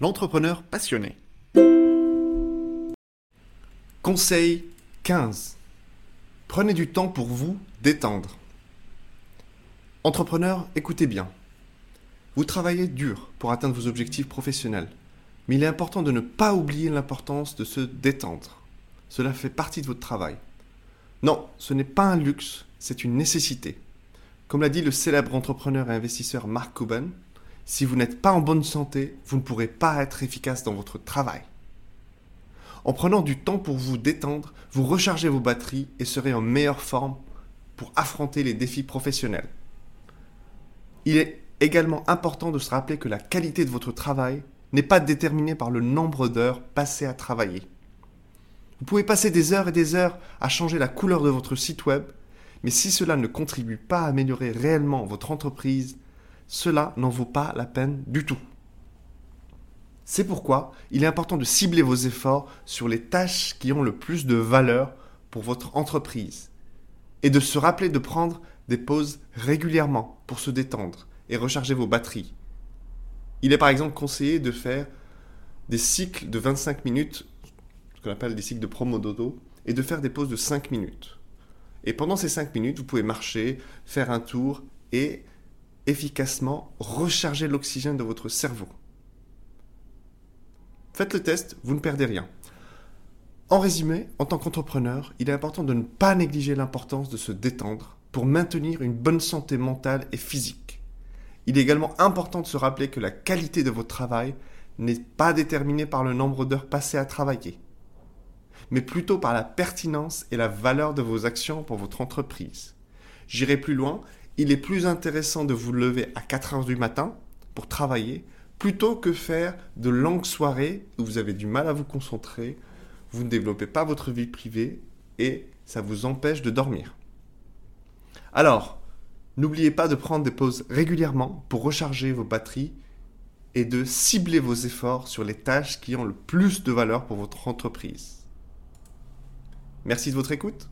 l'entrepreneur passionné. Conseil 15. Prenez du temps pour vous détendre. Entrepreneur, écoutez bien. Vous travaillez dur pour atteindre vos objectifs professionnels, mais il est important de ne pas oublier l'importance de se détendre. Cela fait partie de votre travail. Non, ce n'est pas un luxe, c'est une nécessité. Comme l'a dit le célèbre entrepreneur et investisseur Mark Cuban, si vous n'êtes pas en bonne santé, vous ne pourrez pas être efficace dans votre travail. En prenant du temps pour vous détendre, vous rechargez vos batteries et serez en meilleure forme pour affronter les défis professionnels. Il est également important de se rappeler que la qualité de votre travail n'est pas déterminée par le nombre d'heures passées à travailler. Vous pouvez passer des heures et des heures à changer la couleur de votre site web, mais si cela ne contribue pas à améliorer réellement votre entreprise, cela n'en vaut pas la peine du tout. C'est pourquoi il est important de cibler vos efforts sur les tâches qui ont le plus de valeur pour votre entreprise et de se rappeler de prendre des pauses régulièrement pour se détendre et recharger vos batteries. Il est par exemple conseillé de faire des cycles de 25 minutes, ce qu'on appelle des cycles de Pomodoro, et de faire des pauses de 5 minutes. Et pendant ces 5 minutes, vous pouvez marcher, faire un tour et efficacement recharger l'oxygène de votre cerveau. Faites le test, vous ne perdez rien. En résumé, en tant qu'entrepreneur, il est important de ne pas négliger l'importance de se détendre pour maintenir une bonne santé mentale et physique. Il est également important de se rappeler que la qualité de votre travail n'est pas déterminée par le nombre d'heures passées à travailler, mais plutôt par la pertinence et la valeur de vos actions pour votre entreprise. J'irai plus loin, il est plus intéressant de vous lever à 4 heures du matin pour travailler plutôt que faire de longues soirées où vous avez du mal à vous concentrer, vous ne développez pas votre vie privée et ça vous empêche de dormir. Alors, n'oubliez pas de prendre des pauses régulièrement pour recharger vos batteries et de cibler vos efforts sur les tâches qui ont le plus de valeur pour votre entreprise. Merci de votre écoute.